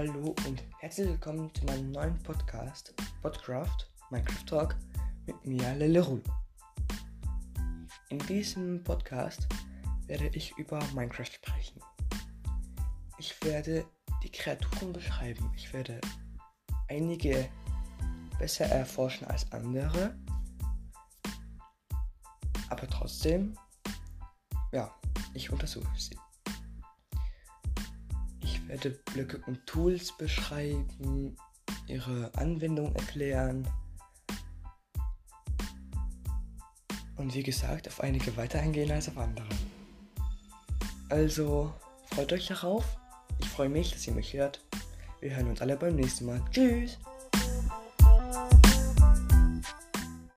Hallo und herzlich willkommen zu meinem neuen Podcast, Podcraft, Minecraft Talk mit mir, Lelerulo. In diesem Podcast werde ich über Minecraft sprechen. Ich werde die Kreaturen beschreiben. Ich werde einige besser erforschen als andere. Aber trotzdem, ja, ich untersuche sie. Werde Blöcke und Tools beschreiben, ihre Anwendung erklären. Und wie gesagt, auf einige weiter eingehen als auf andere. Also, freut euch darauf. Ich freue mich, dass ihr mich hört. Wir hören uns alle beim nächsten Mal. Tschüss!